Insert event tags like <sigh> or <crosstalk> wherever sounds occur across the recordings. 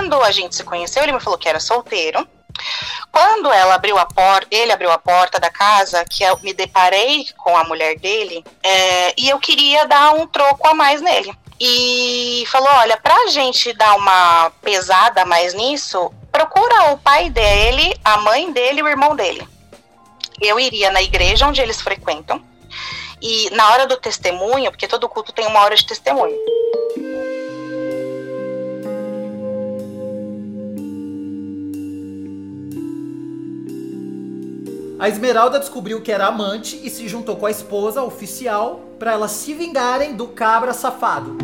quando a gente se conheceu, ele me falou que era solteiro. Quando ela abriu a porta, ele abriu a porta da casa, que eu me deparei com a mulher dele, é, e eu queria dar um troco a mais nele. E falou: olha, pra gente dar uma pesada mais nisso, procura o pai dele, a mãe dele e o irmão dele. Eu iria na igreja onde eles frequentam. E na hora do testemunho, porque todo culto tem uma hora de testemunho. A Esmeralda descobriu que era amante e se juntou com a esposa oficial para elas se vingarem do cabra safado.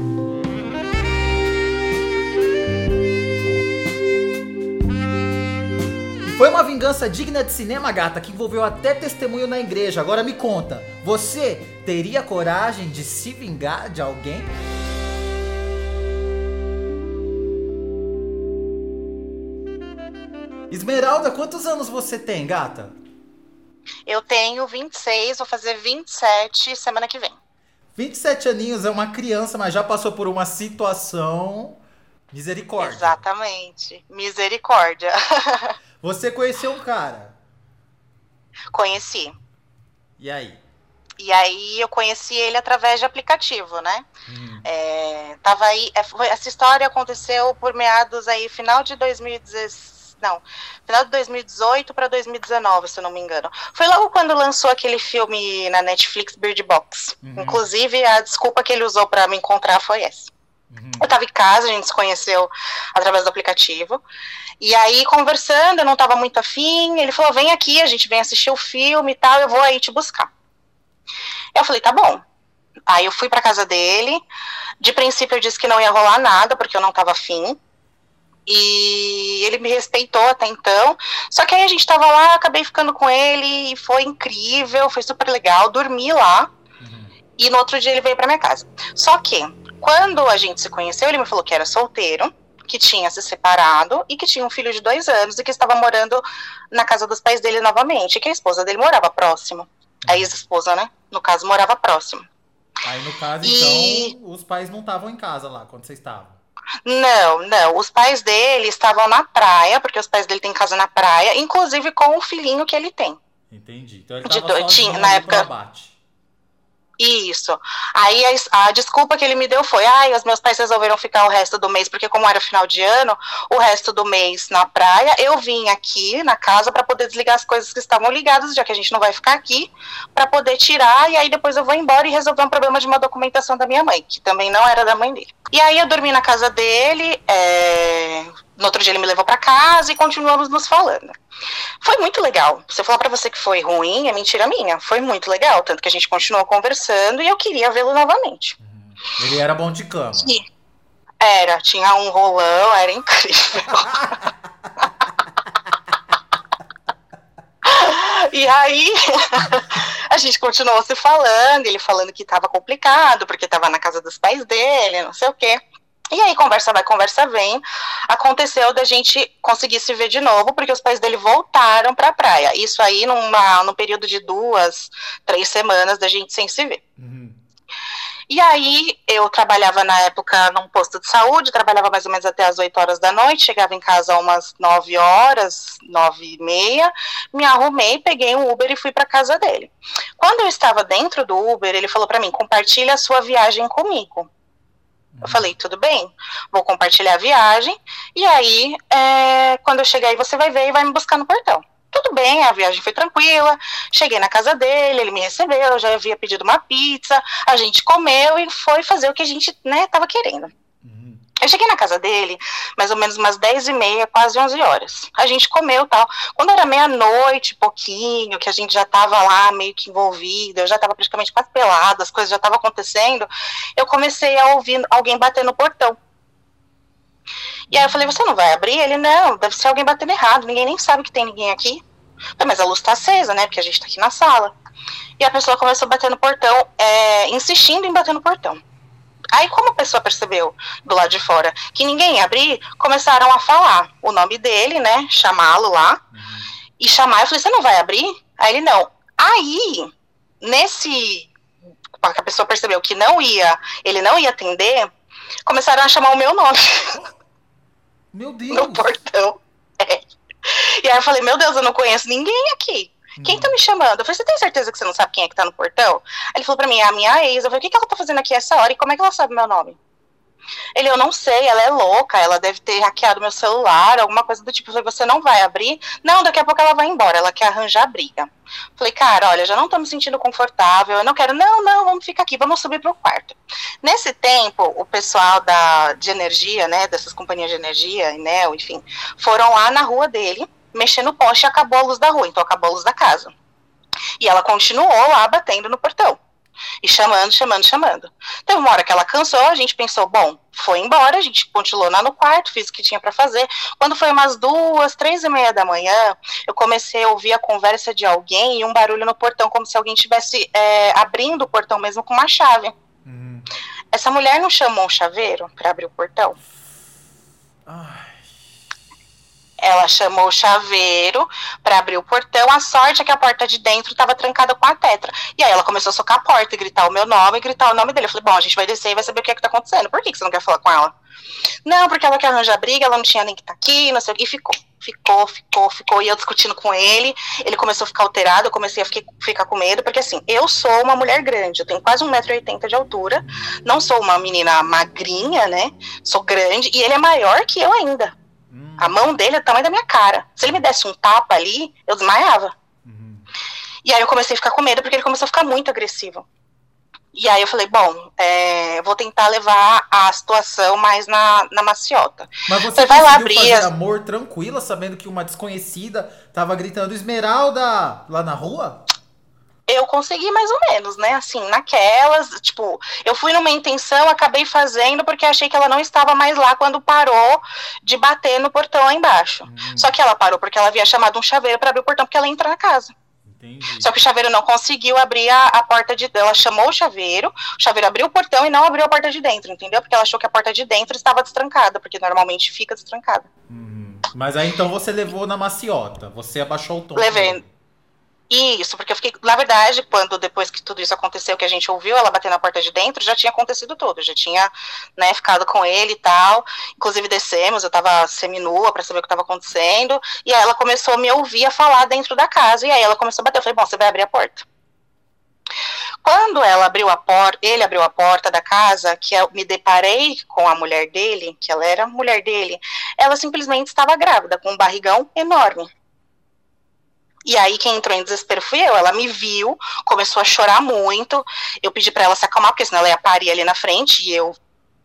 Foi uma vingança digna de cinema, gata, que envolveu até testemunho na igreja. Agora me conta, você teria coragem de se vingar de alguém? Esmeralda, quantos anos você tem, gata? Eu tenho 26, vou fazer 27 semana que vem. 27 aninhos é uma criança, mas já passou por uma situação. Misericórdia. Exatamente. Misericórdia. <laughs> Você conheceu um cara? Conheci. E aí? E aí eu conheci ele através de aplicativo, né? Hum. É, tava aí, é, essa história aconteceu por meados aí, final de 2016 não, final de 2018 para 2019, se eu não me engano. Foi logo quando lançou aquele filme na Netflix, Bird Box. Uhum. Inclusive, a desculpa que ele usou para me encontrar foi essa. Uhum. Eu estava em casa, a gente se conheceu através do aplicativo. E aí, conversando, eu não estava muito afim. Ele falou: vem aqui, a gente vem assistir o filme e tal, eu vou aí te buscar. Eu falei: tá bom. Aí eu fui para casa dele. De princípio, eu disse que não ia rolar nada, porque eu não estava afim. E ele me respeitou até então. Só que aí a gente tava lá, acabei ficando com ele, e foi incrível, foi super legal. Dormi lá. Uhum. E no outro dia ele veio para minha casa. Só que, quando a gente se conheceu, ele me falou que era solteiro, que tinha se separado e que tinha um filho de dois anos e que estava morando na casa dos pais dele novamente. E que a esposa dele morava próximo. A uhum. ex-esposa, né? No caso, morava próximo. Aí, no caso, e... então, os pais não estavam em casa lá quando vocês estavam. Não, não. Os pais dele estavam na praia, porque os pais dele têm casa na praia, inclusive com o filhinho que ele tem. Entendi. Então ele tava de, tinha, na época. Abate. Isso. Aí a, a, desculpa que ele me deu foi: ai, os meus pais resolveram ficar o resto do mês, porque como era final de ano, o resto do mês na praia, eu vim aqui na casa para poder desligar as coisas que estavam ligadas, já que a gente não vai ficar aqui, para poder tirar, e aí depois eu vou embora e resolver um problema de uma documentação da minha mãe, que também não era da mãe dele. E aí eu dormi na casa dele, é, no outro dia ele me levou para casa e continuamos nos falando. Foi muito legal. Se eu falar para você que foi ruim, é mentira minha. Foi muito legal, tanto que a gente continuou conversando e eu queria vê-lo novamente. Uhum. Ele era bom de cama. Era, tinha um rolão, era incrível. <laughs> E aí <laughs> a gente continuou se falando, ele falando que estava complicado, porque estava na casa dos pais dele, não sei o quê. E aí, conversa vai, conversa vem. Aconteceu da gente conseguir se ver de novo, porque os pais dele voltaram para a praia. Isso aí numa, num período de duas, três semanas da gente sem se ver. Uhum. E aí, eu trabalhava na época num posto de saúde, trabalhava mais ou menos até as 8 horas da noite, chegava em casa umas 9 horas, 9 e meia, me arrumei, peguei um Uber e fui para casa dele. Quando eu estava dentro do Uber, ele falou para mim: compartilha a sua viagem comigo. Eu falei, tudo bem, vou compartilhar a viagem, e aí, é, quando eu chegar aí, você vai ver e vai me buscar no portão. Tudo bem, a viagem foi tranquila, cheguei na casa dele, ele me recebeu, eu já havia pedido uma pizza, a gente comeu e foi fazer o que a gente, né, tava querendo. Eu cheguei na casa dele, mais ou menos umas 10 e meia, quase 11 horas. A gente comeu tal. Quando era meia-noite, pouquinho, que a gente já estava lá meio que envolvida, eu já estava praticamente quase pelada, as coisas já estavam acontecendo, eu comecei a ouvir alguém bater no portão. E aí eu falei, você não vai abrir? Ele, não, deve ser alguém batendo errado, ninguém nem sabe que tem ninguém aqui. Mas a luz está acesa, né, porque a gente está aqui na sala. E a pessoa começou a bater no portão, é, insistindo em bater no portão. Aí, como a pessoa percebeu do lado de fora que ninguém ia abrir, começaram a falar o nome dele, né? Chamá-lo lá. Uhum. E chamar, eu falei, você não vai abrir? Aí ele, não. Aí, nesse. A pessoa percebeu que não ia, ele não ia atender, começaram a chamar o meu nome. Meu <laughs> Deus. no portão. É. E aí eu falei, meu Deus, eu não conheço ninguém aqui. Quem tá me chamando? Eu falei, você tem certeza que você não sabe quem é que tá no portão? Ele falou pra mim, é a minha ex. Eu falei, o que, que ela tá fazendo aqui essa hora e como é que ela sabe meu nome? Ele, eu não sei, ela é louca, ela deve ter hackeado meu celular, alguma coisa do tipo. Eu falei, você não vai abrir? Não, daqui a pouco ela vai embora, ela quer arranjar briga. Falei, cara, olha, já não tô me sentindo confortável, eu não quero, não, não, vamos ficar aqui, vamos subir pro quarto. Nesse tempo, o pessoal da, de energia, né, dessas companhias de energia, Enel, enfim, foram lá na rua dele, mexer no poste e acabou a luz da rua, então acabou a luz da casa. E ela continuou lá batendo no portão. E chamando, chamando, chamando. Teve uma hora que ela cansou, a gente pensou, bom, foi embora, a gente continuou lá no quarto, fiz o que tinha para fazer. Quando foi umas duas, três e meia da manhã, eu comecei a ouvir a conversa de alguém e um barulho no portão, como se alguém estivesse é, abrindo o portão mesmo com uma chave. Uhum. Essa mulher não chamou um chaveiro para abrir o portão? Ai. Ela chamou o chaveiro para abrir o portão. A sorte é que a porta de dentro estava trancada com a tetra. E aí ela começou a socar a porta e gritar o meu nome e gritar o nome dele. Eu falei, bom, a gente vai descer e vai saber o que é que tá acontecendo. Por que, que você não quer falar com ela? Não, porque ela quer arranjar briga, ela não tinha nem que estar tá aqui, não sei o que. E ficou, ficou, ficou, ficou. E eu discutindo com ele, ele começou a ficar alterado, eu comecei a ficar, ficar com medo, porque assim, eu sou uma mulher grande, eu tenho quase 1,80m de altura, não sou uma menina magrinha, né? Sou grande, e ele é maior que eu ainda. A mão dele é o tamanho da minha cara. Se ele me desse um tapa ali, eu desmaiava. Uhum. E aí eu comecei a ficar com medo porque ele começou a ficar muito agressivo. E aí eu falei, bom, é, vou tentar levar a situação mais na, na maciota. Mas você, vai lá abrir fazer amor tranquila, sabendo que uma desconhecida tava gritando Esmeralda lá na rua? Eu consegui mais ou menos, né? Assim, naquelas, tipo, eu fui numa intenção, acabei fazendo porque achei que ela não estava mais lá quando parou de bater no portão lá embaixo. Hum. Só que ela parou porque ela havia chamado um chaveiro para abrir o portão porque ela ia entrar na casa. Entendi. Só que o chaveiro não conseguiu abrir a, a porta de ela chamou o chaveiro, o chaveiro abriu o portão e não abriu a porta de dentro, entendeu? Porque ela achou que a porta de dentro estava destrancada, porque normalmente fica destrancada. Uhum. Mas aí então você levou na maciota, você abaixou o tom. Levei. Isso, porque eu fiquei, na verdade, quando depois que tudo isso aconteceu, que a gente ouviu ela bater na porta de dentro, já tinha acontecido tudo, já tinha, né, ficado com ele e tal. Inclusive descemos, eu tava seminua para saber o que estava acontecendo, e aí ela começou a me ouvir a falar dentro da casa, e aí ela começou a bater. Eu falei, bom, você vai abrir a porta. Quando ela abriu a porta, ele abriu a porta da casa, que eu me deparei com a mulher dele, que ela era mulher dele, ela simplesmente estava grávida, com um barrigão enorme. E aí quem entrou em desespero fui eu. Ela me viu, começou a chorar muito. Eu pedi para ela se acalmar, porque senão ela ia parir ali na frente e eu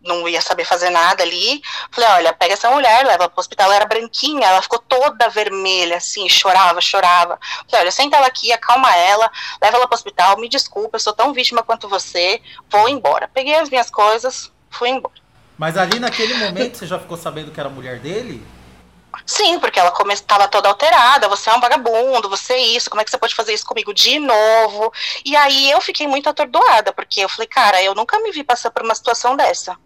não ia saber fazer nada ali. Falei, olha, pega essa mulher, leva pro hospital. Ela era branquinha, ela ficou toda vermelha, assim, chorava, chorava. Falei, olha, senta ela aqui, acalma ela, leva ela pro hospital, me desculpa, eu sou tão vítima quanto você, vou embora. Peguei as minhas coisas, fui embora. Mas ali naquele momento você já ficou sabendo que era a mulher dele? Sim, porque ela estava toda alterada, você é um vagabundo, você é isso, como é que você pode fazer isso comigo de novo? E aí eu fiquei muito atordoada, porque eu falei, cara, eu nunca me vi passar por uma situação dessa.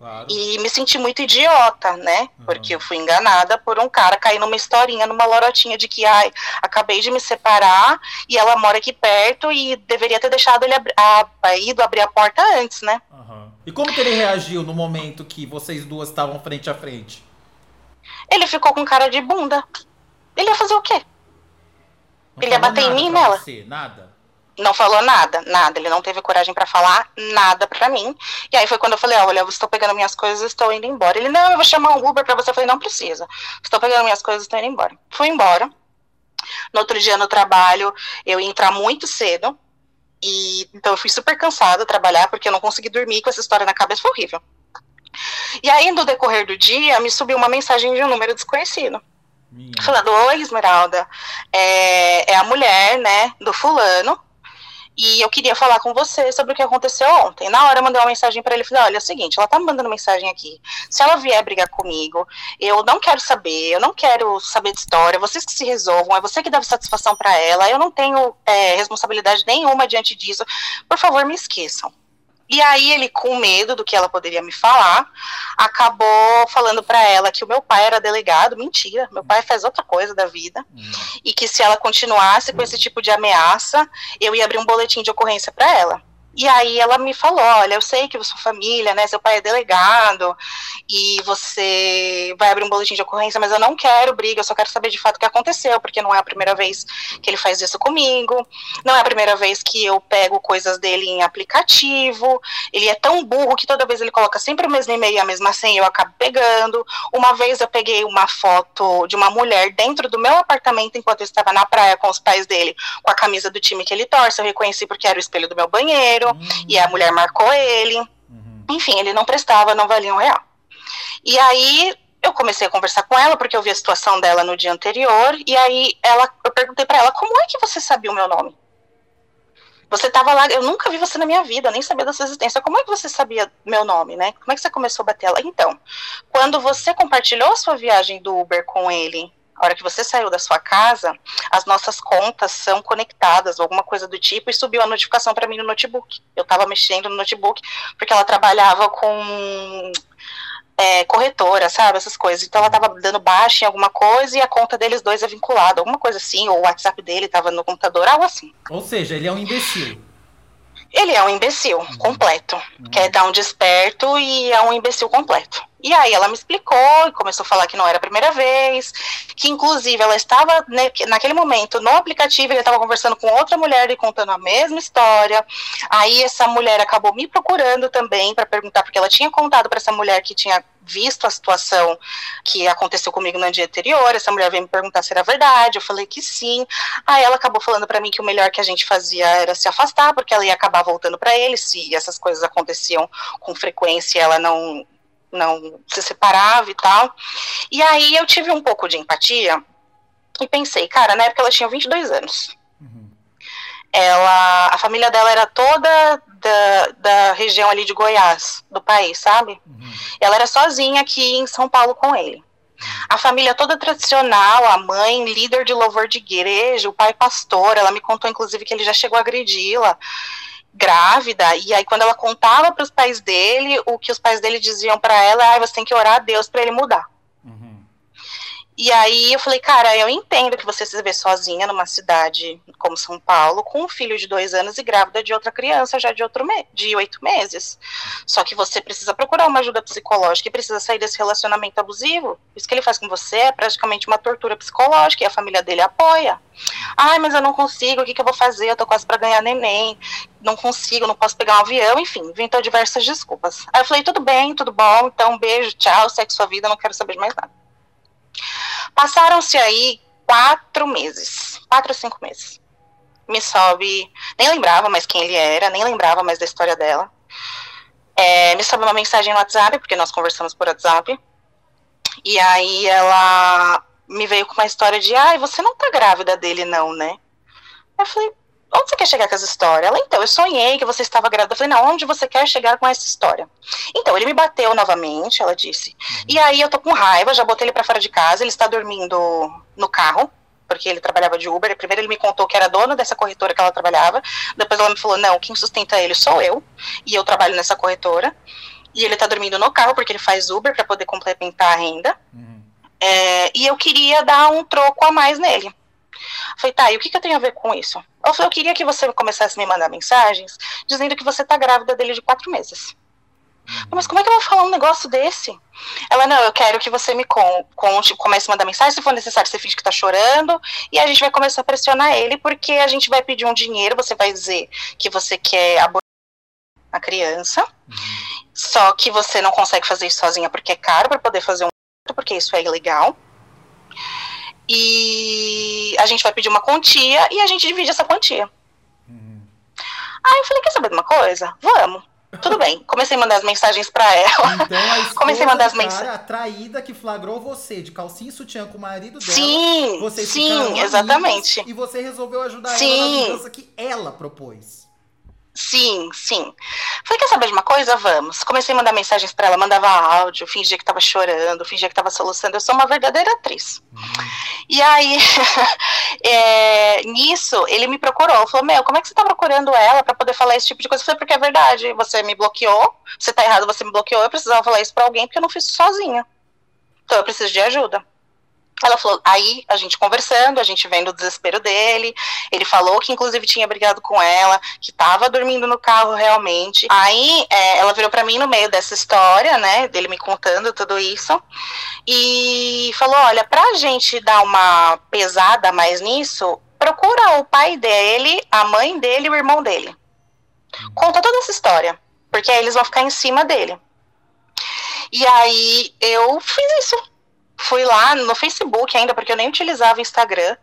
Claro. E me senti muito idiota, né? Uhum. Porque eu fui enganada por um cara cair numa historinha, numa lorotinha de que, ai, acabei de me separar e ela mora aqui perto e deveria ter deixado ele abri a, a, ido abrir a porta antes, né? Uhum. E como que ele reagiu no momento que vocês duas estavam frente a frente? Ele ficou com cara de bunda. Ele ia fazer o quê? Não ele ia bater em mim nela? Você, nada? Não falou nada, nada. Ele não teve coragem para falar nada para mim. E aí foi quando eu falei: Olha, eu estou pegando minhas coisas, estou indo embora. Ele: Não, eu vou chamar um Uber para você. Eu falei: Não precisa. Estou pegando minhas coisas, estou indo embora. Fui embora. No outro dia no trabalho, eu ia entrar muito cedo. E então eu fui super cansada trabalhar porque eu não consegui dormir com essa história na cabeça. Foi horrível. E aí, no decorrer do dia, me subiu uma mensagem de um número desconhecido. Minha. Falando, oi, Esmeralda, é, é a mulher, né, do fulano, e eu queria falar com você sobre o que aconteceu ontem. Na hora eu mandei uma mensagem para ele, falei, olha, é o seguinte, ela tá me mandando mensagem aqui. Se ela vier brigar comigo, eu não quero saber, eu não quero saber de história, vocês que se resolvam, é você que dá satisfação para ela, eu não tenho é, responsabilidade nenhuma diante disso. Por favor, me esqueçam. E aí ele, com medo do que ela poderia me falar, acabou falando para ela que o meu pai era delegado. Mentira, meu pai faz outra coisa da vida. Hum. E que se ela continuasse com esse tipo de ameaça, eu ia abrir um boletim de ocorrência para ela. E aí ela me falou, olha, eu sei que sua família, né, seu pai é delegado e você vai abrir um boletim de ocorrência, mas eu não quero briga, eu só quero saber de fato o que aconteceu, porque não é a primeira vez que ele faz isso comigo, não é a primeira vez que eu pego coisas dele em aplicativo, ele é tão burro que toda vez ele coloca sempre o mesmo e-mail e a mesma senha, eu acabo pegando. Uma vez eu peguei uma foto de uma mulher dentro do meu apartamento enquanto eu estava na praia com os pais dele, com a camisa do time que ele torce, eu reconheci porque era o espelho do meu banheiro, uhum. e a mulher marcou ele. Uhum. Enfim, ele não prestava, não valia um real. E aí eu comecei a conversar com ela porque eu vi a situação dela no dia anterior e aí ela eu perguntei para ela como é que você sabia o meu nome? Você estava lá, eu nunca vi você na minha vida, nem sabia da sua existência. Como é que você sabia meu nome, né? Como é que você começou a bater ela? Então, quando você compartilhou a sua viagem do Uber com ele a hora que você saiu da sua casa, as nossas contas são conectadas, alguma coisa do tipo, e subiu a notificação para mim no notebook. Eu estava mexendo no notebook, porque ela trabalhava com é, corretora, sabe, essas coisas. Então ela estava dando baixa em alguma coisa e a conta deles dois é vinculada, alguma coisa assim, ou o WhatsApp dele estava no computador, algo assim. Ou seja, ele é um imbecil. Ele é um imbecil uhum. completo. Uhum. Quer dar um desperto e é um imbecil completo. E aí ela me explicou e começou a falar que não era a primeira vez, que inclusive ela estava né, naquele momento no aplicativo, ele estava conversando com outra mulher e contando a mesma história. Aí essa mulher acabou me procurando também para perguntar porque ela tinha contado para essa mulher que tinha visto a situação que aconteceu comigo no dia anterior. Essa mulher veio me perguntar se era verdade. Eu falei que sim. Aí ela acabou falando para mim que o melhor que a gente fazia era se afastar, porque ela ia acabar voltando para ele se essas coisas aconteciam com frequência, ela não não se separava e tal. E aí eu tive um pouco de empatia e pensei, cara, na época ela tinha 22 anos. Uhum. Ela, a família dela era toda da, da região ali de Goiás, do país, sabe? Uhum. Ela era sozinha aqui em São Paulo com ele. A família toda tradicional, a mãe líder de louvor de igreja, o pai pastor, ela me contou inclusive que ele já chegou a agredi-la grávida, e aí quando ela contava para os pais dele, o que os pais dele diziam para ela, ah, você tem que orar a Deus para ele mudar. E aí eu falei, cara, eu entendo que você se vê sozinha numa cidade como São Paulo, com um filho de dois anos e grávida de outra criança já de outro de oito meses. Só que você precisa procurar uma ajuda psicológica e precisa sair desse relacionamento abusivo. Isso que ele faz com você é praticamente uma tortura psicológica e a família dele apoia. Ai, mas eu não consigo, o que, que eu vou fazer? Eu tô quase para ganhar neném, não consigo, não posso pegar um avião, enfim, inventou diversas desculpas. Aí eu falei, tudo bem, tudo bom, então beijo, tchau, segue sua vida, não quero saber mais nada. Passaram-se aí quatro meses, quatro ou cinco meses. Me sobe, nem lembrava mais quem ele era, nem lembrava mais da história dela. É, me sobe uma mensagem no WhatsApp, porque nós conversamos por WhatsApp. E aí ela me veio com uma história de, ai, você não tá grávida dele, não, né? Eu falei, onde você quer chegar com essa história? Ela, então, eu sonhei que você estava grávida. Eu falei, não, onde você quer chegar com essa história? Então, ele me bateu novamente, ela disse. E aí eu tô com raiva, já botei ele para fora de casa, ele está dormindo no carro, porque ele trabalhava de Uber. Primeiro ele me contou que era dono dessa corretora que ela trabalhava. Depois ela me falou, não, quem sustenta ele sou eu, e eu trabalho nessa corretora. E ele tá dormindo no carro porque ele faz Uber para poder complementar a renda. Uhum. É, e eu queria dar um troco a mais nele. Falei, tá, e o que, que eu tenho a ver com isso? Eu falei, eu queria que você começasse a me mandar mensagens dizendo que você tá grávida dele de quatro meses. Mas como é que eu vou falar um negócio desse? Ela, não, eu quero que você me conte, comece a mandar mensagem, se for necessário, você finge que tá chorando, e a gente vai começar a pressionar ele, porque a gente vai pedir um dinheiro, você vai dizer que você quer abortar a criança, uhum. só que você não consegue fazer isso sozinha porque é caro para poder fazer um porque isso é ilegal e a gente vai pedir uma quantia e a gente divide essa quantia. Uhum. Aí eu falei, quer saber de uma coisa? Vamos. Tudo bem. Comecei a mandar as mensagens para ela. Então, a <laughs> Comecei a mandar as mensagens. A traída que flagrou você de calcinha e sutiã com o marido dela. Sim, sim, exatamente. E você resolveu ajudar sim. ela na vingança que ela propôs. Sim, sim. Falei, quer saber de uma coisa? Vamos. Comecei a mandar mensagens para ela, mandava áudio, fingia que tava chorando, fingia que tava soluçando. Eu sou uma verdadeira atriz. Uhum. E aí, <laughs> é, nisso, ele me procurou. Falou, meu, como é que você tá procurando ela para poder falar esse tipo de coisa? Eu falei, porque é verdade. Você me bloqueou, você tá errado, você me bloqueou. Eu precisava falar isso pra alguém porque eu não fiz sozinha. Então eu preciso de ajuda. Ela falou, aí a gente conversando, a gente vendo o desespero dele. Ele falou que inclusive tinha brigado com ela, que tava dormindo no carro realmente. Aí é, ela virou para mim no meio dessa história, né, dele me contando tudo isso, e falou: olha, pra gente dar uma pesada mais nisso, procura o pai dele, a mãe dele e o irmão dele. Conta toda essa história, porque aí eles vão ficar em cima dele. E aí eu fiz isso fui lá no Facebook ainda, porque eu nem utilizava o Instagram.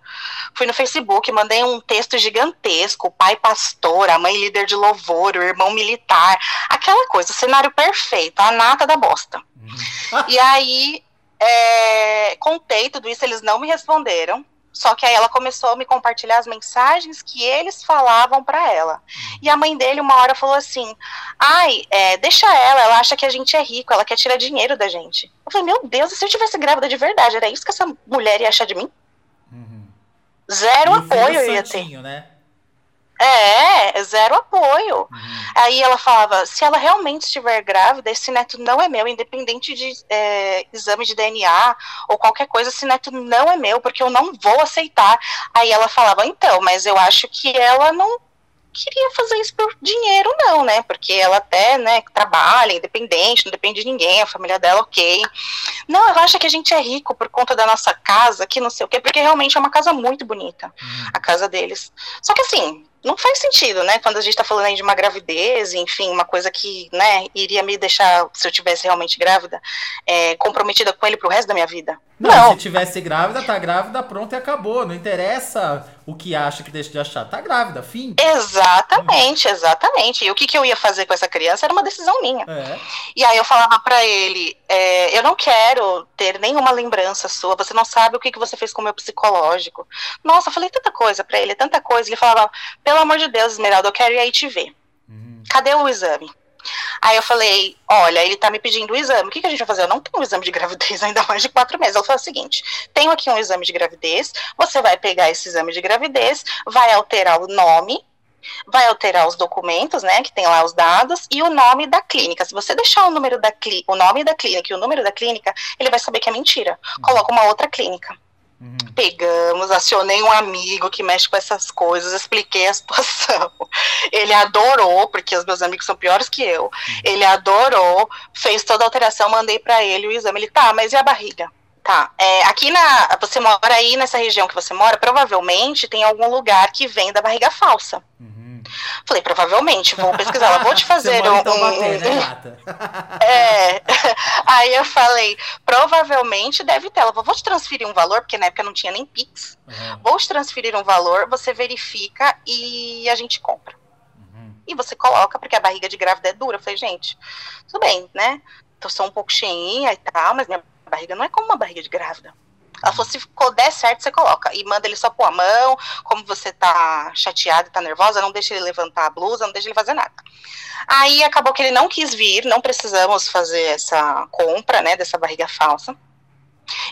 Fui no Facebook, mandei um texto gigantesco, pai pastor, a mãe líder de louvor, o irmão militar, aquela coisa, cenário perfeito, a nata da bosta. Uhum. e aí, é, contei tudo isso, eles não me responderam. Só que aí ela começou a me compartilhar as mensagens que eles falavam para ela. E a mãe dele, uma hora, falou assim: Ai, é, deixa ela, ela acha que a gente é rico, ela quer tirar dinheiro da gente. Eu falei: Meu Deus, e se eu tivesse grávida de verdade, era isso que essa mulher ia achar de mim? Uhum. Zero e apoio eu ia ter. Né? É, zero apoio. Uhum. Aí ela falava: se ela realmente estiver grávida, esse neto não é meu, independente de é, exame de DNA ou qualquer coisa, esse neto não é meu, porque eu não vou aceitar. Aí ela falava: então, mas eu acho que ela não queria fazer isso por dinheiro, não, né? Porque ela até, né, trabalha, independente, não depende de ninguém, a família dela, ok. Não, ela acha que a gente é rico por conta da nossa casa, que não sei o quê, porque realmente é uma casa muito bonita, uhum. a casa deles. Só que assim, não faz sentido, né? Quando a gente está falando aí de uma gravidez, enfim, uma coisa que, né, iria me deixar, se eu tivesse realmente grávida, é, comprometida com ele pro resto da minha vida. Não, não, se tivesse grávida, tá grávida, pronto e acabou. Não interessa o que acha que deixa de achar. Tá grávida, fim. Exatamente, exatamente. E o que, que eu ia fazer com essa criança era uma decisão minha. É. E aí eu falava para ele, é, eu não quero ter nenhuma lembrança sua, você não sabe o que, que você fez com o meu psicológico. Nossa, eu falei tanta coisa para ele, tanta coisa. Ele falava, pelo amor de Deus, Esmeralda, eu quero ir aí te ver. Uhum. Cadê o exame? Aí eu falei, olha, ele tá me pedindo o exame, o que, que a gente vai fazer? Eu não tenho um exame de gravidez <laughs> ainda mais de quatro meses. Ela falou o seguinte, tenho aqui um exame de gravidez, você vai pegar esse exame de gravidez, vai alterar o nome, vai alterar os documentos, né, que tem lá os dados, e o nome da clínica. Se você deixar o número da o nome da clínica e o número da clínica, ele vai saber que é mentira. Coloca uma outra clínica. Uhum. Pegamos, acionei um amigo que mexe com essas coisas, expliquei a <laughs> situação. Ele adorou, porque os meus amigos são piores que eu. Uhum. Ele adorou, fez toda a alteração, mandei para ele o exame. Ele, tá, mas e a barriga? Tá, é, aqui na. Você mora aí nessa região que você mora, provavelmente tem algum lugar que vem da barriga falsa. Uhum. Falei, provavelmente, vou pesquisar, ela vou te <laughs> fazer um. Então bater, né, <laughs> é. <laughs> Aí eu falei, provavelmente deve ter. Ela falou, vou te transferir um valor, porque na época não tinha nem Pix. Uhum. Vou te transferir um valor, você verifica e a gente compra. Uhum. E você coloca, porque a barriga de grávida é dura. Eu falei, gente, tudo bem, né? Tô só um pouco cheinha e tal, mas minha barriga não é como uma barriga de grávida. Ela falou, se der certo, você coloca. E manda ele só pôr a mão, como você tá chateada tá nervosa, não deixa ele levantar a blusa, não deixa ele fazer nada. Aí acabou que ele não quis vir, não precisamos fazer essa compra, né, dessa barriga falsa.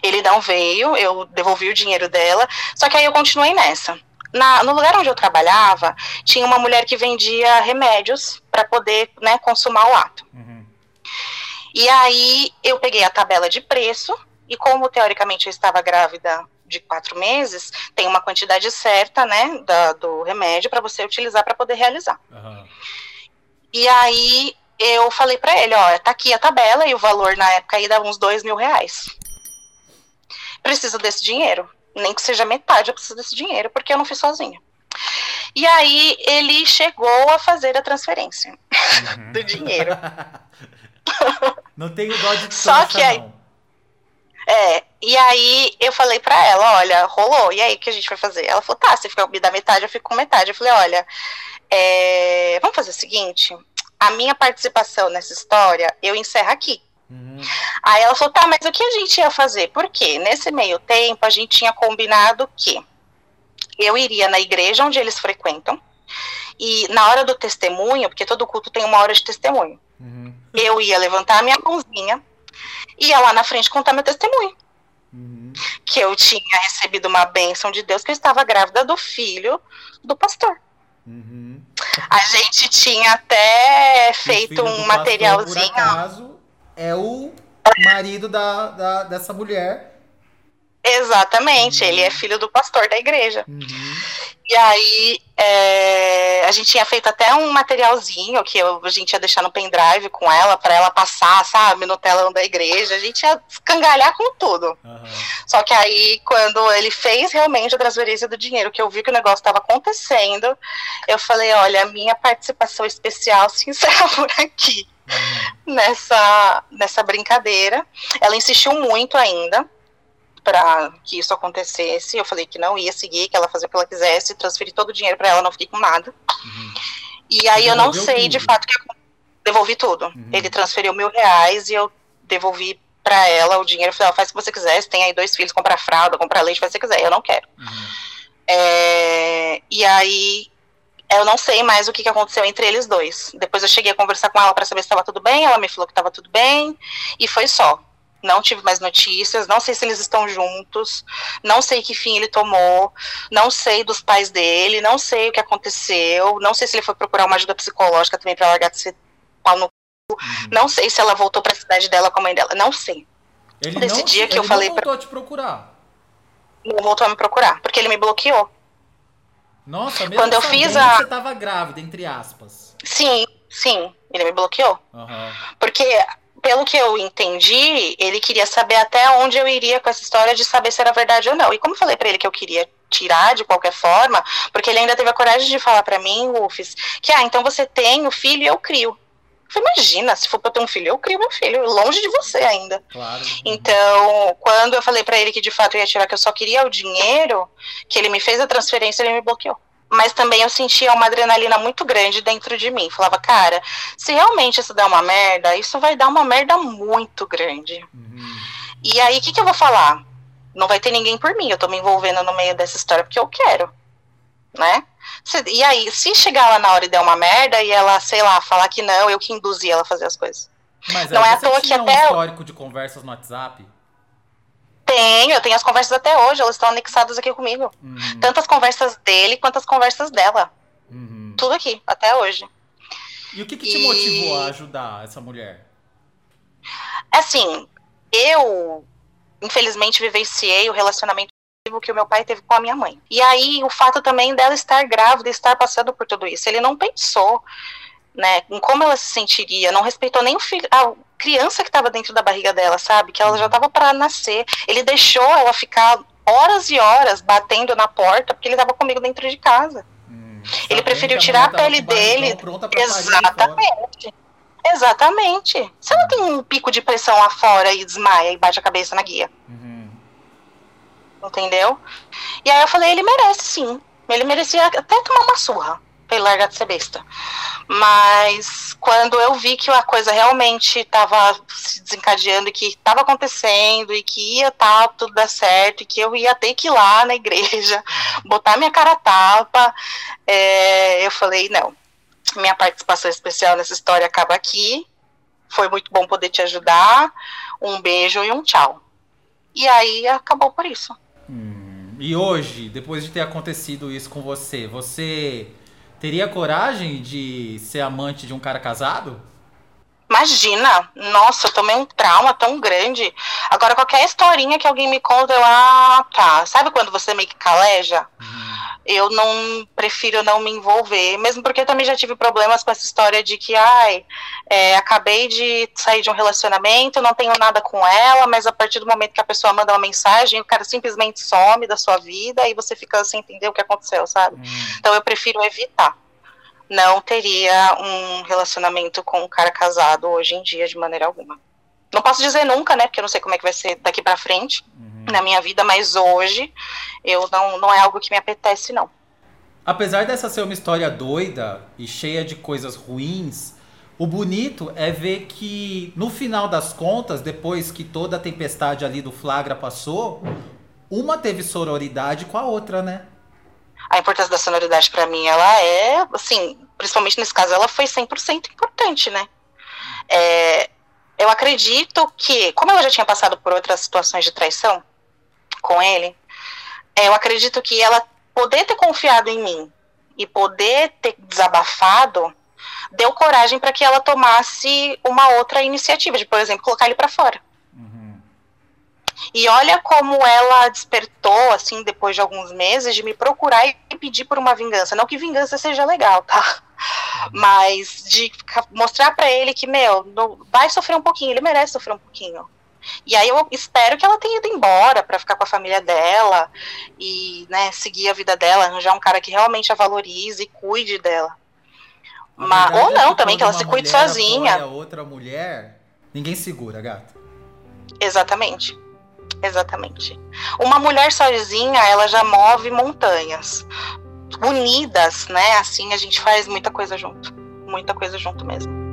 Ele não veio, eu devolvi o dinheiro dela, só que aí eu continuei nessa. Na, no lugar onde eu trabalhava, tinha uma mulher que vendia remédios para poder né, consumar o ato. Uhum. E aí eu peguei a tabela de preço, e como teoricamente eu estava grávida de quatro meses, tem uma quantidade certa, né, da, do remédio para você utilizar para poder realizar. Uhum. E aí eu falei para ele, ó, tá aqui a tabela e o valor na época aí dava uns dois mil reais. Preciso desse dinheiro, nem que seja metade, eu preciso desse dinheiro porque eu não fiz sozinha. E aí ele chegou a fazer a transferência uhum. <laughs> do dinheiro. <laughs> Não tenho dó de Só que aí, não. É, e aí eu falei pra ela, olha, rolou, e aí o que a gente vai fazer? Ela falou, tá, você fica, me dá metade, eu fico com metade. Eu falei, olha, é, vamos fazer o seguinte, a minha participação nessa história, eu encerro aqui. Uhum. Aí ela falou, tá, mas o que a gente ia fazer? Porque nesse meio tempo a gente tinha combinado que eu iria na igreja onde eles frequentam, e na hora do testemunho, porque todo culto tem uma hora de testemunho, uhum. eu ia levantar a minha mãozinha ia lá na frente contar meu testemunho. Uhum. Que eu tinha recebido uma bênção de Deus, que eu estava grávida do filho do pastor. Uhum. A gente tinha até feito um materialzinho. Pastor, por acaso, é o marido da, da, dessa mulher. Exatamente, ele é filho do pastor da igreja. Uhum. E aí é, a gente tinha feito até um materialzinho que eu, a gente ia deixar no pendrive com ela para ela passar, sabe, no telão da igreja. A gente ia escangalhar com tudo. Uhum. Só que aí, quando ele fez realmente a transferência do dinheiro, que eu vi que o negócio estava acontecendo, eu falei, olha, a minha participação especial se encerra <laughs> por aqui. Nessa, nessa brincadeira. Ela insistiu muito ainda para que isso acontecesse. Eu falei que não ia seguir, que ela fazia o que ela quisesse, transferi todo o dinheiro para ela, não fiquei com nada. Uhum. E aí Você eu não sei tudo? de fato que eu devolvi tudo. Uhum. Ele transferiu mil reais e eu devolvi para ela o dinheiro. Eu falei, ó, faz o que você quiser, você tem aí dois filhos, comprar fralda, comprar leite, faz o que você quiser. Eu não quero. Uhum. É, e aí eu não sei mais o que, que aconteceu entre eles dois. Depois eu cheguei a conversar com ela para saber se estava tudo bem. Ela me falou que estava tudo bem e foi só. Não tive mais notícias, não sei se eles estão juntos, não sei que fim ele tomou, não sei dos pais dele, não sei o que aconteceu, não sei se ele foi procurar uma ajuda psicológica também para largar ser pau no Uhum. não sei se ela voltou para a cidade dela com a mãe dela, não sei. Ele Nesse não, dia que eu falei não pra- voltou a te procurar. Não voltou a me procurar, porque ele me bloqueou. Nossa, mesmo Quando eu fiz a- você tava grávida, entre aspas. Sim, sim, ele me bloqueou. Aham. Porque, pelo que eu entendi, ele queria saber até onde eu iria com essa história de saber se era verdade ou não. E como eu falei pra ele que eu queria tirar de qualquer forma, porque ele ainda teve a coragem de falar pra mim, Rufus, que, ah, então você tem o filho e eu crio. Eu falei, imagina, se for pra eu ter um filho, eu crio meu filho, longe de você ainda. Claro. Então, quando eu falei pra ele que de fato eu ia tirar, que eu só queria o dinheiro, que ele me fez a transferência, ele me bloqueou. Mas também eu sentia uma adrenalina muito grande dentro de mim. Falava, cara, se realmente isso der uma merda, isso vai dar uma merda muito grande. Uhum. E aí, o que, que eu vou falar? Não vai ter ninguém por mim, eu tô me envolvendo no meio dessa história porque eu quero, né? E aí, se chegar lá na hora e der uma merda e ela, sei lá, falar que não, eu que induzi ela a fazer as coisas. Mas Não é à toa que tinha um até- histórico de conversas no WhatsApp? Tenho, eu tenho as conversas até hoje, elas estão anexadas aqui comigo. Uhum. Tanto as conversas dele quanto as conversas dela. Uhum. Tudo aqui, até hoje. E o que, que te E- motivou a ajudar essa mulher? Assim, eu, infelizmente, vivenciei o relacionamento que o meu pai teve com a minha mãe. E aí, o fato também dela estar grávida, estar passando por tudo isso. Ele não pensou, né, em como ela se sentiria, não respeitou nem o filho, a criança que estava dentro da barriga dela, sabe? Que ela já estava para nascer. Ele deixou ela ficar horas e horas batendo na porta, porque ele estava comigo dentro de casa. Hum, Ele preferiu tirar a pele dele. Fora. Exatamente. Exatamente. Se ela tem um pico de pressão lá fora e desmaia e bate a cabeça na guia, Uhum. entendeu? E aí eu falei, ele merece sim. Ele merecia até tomar uma surra pra ele largar de ser besta. Mas quando eu vi que a coisa realmente estava se desencadeando e que estava acontecendo e que ia tá, tudo dar certo e que eu ia ter que ir lá na igreja, <laughs> botar minha cara tapa, é, eu falei, não. Minha participação especial nessa história acaba aqui. Foi muito bom poder te ajudar. Um beijo e um tchau. E aí acabou por isso. Hum, E hoje, depois de ter acontecido isso com você, você teria coragem de ser amante de um cara casado? Imagina, nossa, eu tomei um trauma tão grande. Agora, qualquer historinha que alguém me conta, eu, ah, tá. Sabe quando você meio que caleja? Uhum. Eu não prefiro não me envolver, mesmo porque eu também já tive problemas com essa história de que, ai, é, acabei de sair de um relacionamento, não tenho nada com ela, mas a partir do momento que a pessoa manda uma mensagem, o cara simplesmente some da sua vida e você fica sem entender o que aconteceu, sabe? Hum. Então eu prefiro evitar. Não teria um relacionamento com um cara casado hoje em dia de maneira alguma. Não posso dizer nunca, né? Porque eu não sei como é que vai ser daqui pra frente Uhum. Na minha vida, mas hoje eu não, não é algo que me apetece, não. Apesar dessa ser uma história doida e cheia de coisas ruins, o bonito é ver que no final das contas, depois que toda a tempestade ali do flagra passou, uma teve sororidade com a outra, né? A importância da sonoridade pra mim, ela é, assim, principalmente nesse caso, ela foi 100% importante, né? É, eu acredito que, como ela já tinha passado por outras situações de traição com ele, é, eu acredito que ela poder ter confiado em mim e poder ter desabafado deu coragem para que ela tomasse uma outra iniciativa, de, por exemplo, colocar ele para fora. Uhum. E olha como ela despertou, assim, depois de alguns meses, de me procurar e pedir por uma vingança. Não que vingança seja legal, tá? Mas de mostrar para ele que, meu, vai sofrer um pouquinho, ele merece sofrer um pouquinho. E aí eu espero que ela tenha ido embora para ficar com a família dela e, né, seguir a vida dela, arranjar um cara que realmente a valorize e cuide dela. Mas, ou não, é também, que ela se cuide sozinha. A outra mulher, ninguém segura, gata. Exatamente. Exatamente. Uma mulher sozinha, ela já move montanhas. Unidas, né? Assim a gente faz muita coisa junto. Muita coisa junto mesmo.